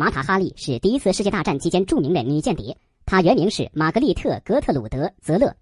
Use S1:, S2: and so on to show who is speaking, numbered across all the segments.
S1: 玛塔·哈利是第一次世界大战期间著名的女间谍，她原名是玛格丽特·格特鲁德·泽勒，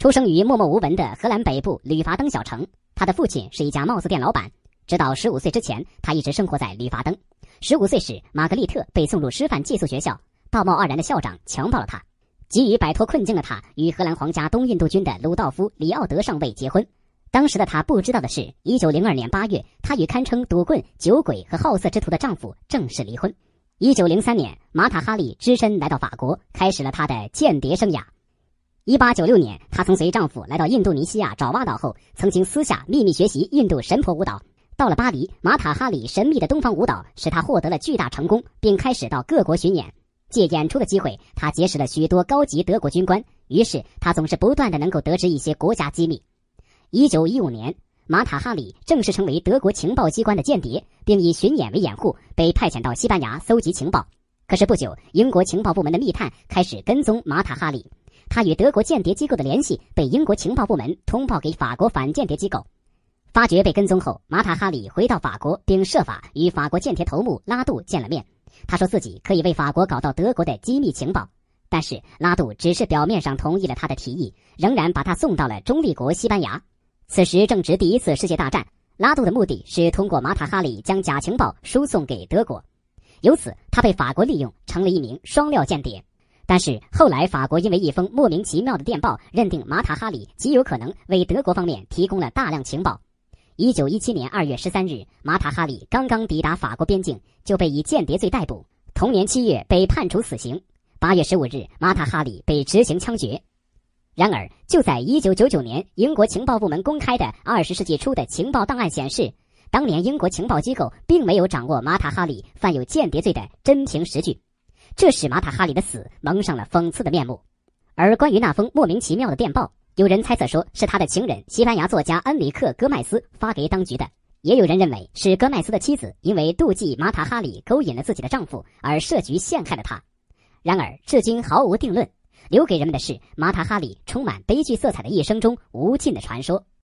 S1: 出生于默默无闻的荷兰北部吕伐登小城。她的父亲是一家帽子店老板。直到十五岁之前，她一直生活在吕伐登。十五岁时，玛格丽特被送入师范寄宿学校，道貌岸然的校长强暴了她。急于摆脱困境的她，与荷兰皇家东印度军的鲁道夫·里奥德上尉结婚。当时的她不知道的是，一九零二年八月，她与堪称赌棍、酒鬼和好色之徒的丈夫正式离婚。一九零三年，马塔·哈利只身来到法国，开始了他的间谍生涯。一八九六年，她曾随丈夫来到印度尼西亚爪哇岛后，曾经私下秘密学习印度神婆舞蹈。到了巴黎，马塔·哈利神秘的东方舞蹈使她获得了巨大成功，并开始到各国巡演。借演出的机会，她结识了许多高级德国军官，于是她总是不断的能够得知一些国家机密。一九一五年。马塔·哈里正式成为德国情报机关的间谍，并以巡演为掩护，被派遣到西班牙搜集情报。可是不久，英国情报部门的密探开始跟踪马塔·哈里，他与德国间谍机构的联系被英国情报部门通报给法国反间谍机构。发觉被跟踪后，马塔·哈里回到法国，并设法与法国间谍头目拉杜见了面。他说自己可以为法国搞到德国的机密情报，但是拉杜只是表面上同意了他的提议，仍然把他送到了中立国西班牙。此时正值第一次世界大战，拉杜的目的是通过马塔哈里将假情报输送给德国，由此他被法国利用，成了一名双料间谍。但是后来法国因为一封莫名其妙的电报，认定马塔哈里极有可能为德国方面提供了大量情报。一九一七年二月十三日，马塔哈里刚刚抵达法国边境，就被以间谍罪逮捕。同年七月被判处死刑。八月十五日，马塔哈里被执行枪决。然而，就在一九九九年，英国情报部门公开的二十世纪初的情报档案显示，当年英国情报机构并没有掌握马塔哈里犯有间谍罪的真凭实据，这使马塔哈里的死蒙上了讽刺的面目。而关于那封莫名其妙的电报，有人猜测说是他的情人西班牙作家恩里克·戈麦斯发给当局的，也有人认为是戈麦斯的妻子因为妒忌马塔哈里勾引了自己的丈夫而设局陷害了他。然而，至今毫无定论。留给人们的是马塔哈里充满悲剧色彩的一生中无尽的传说。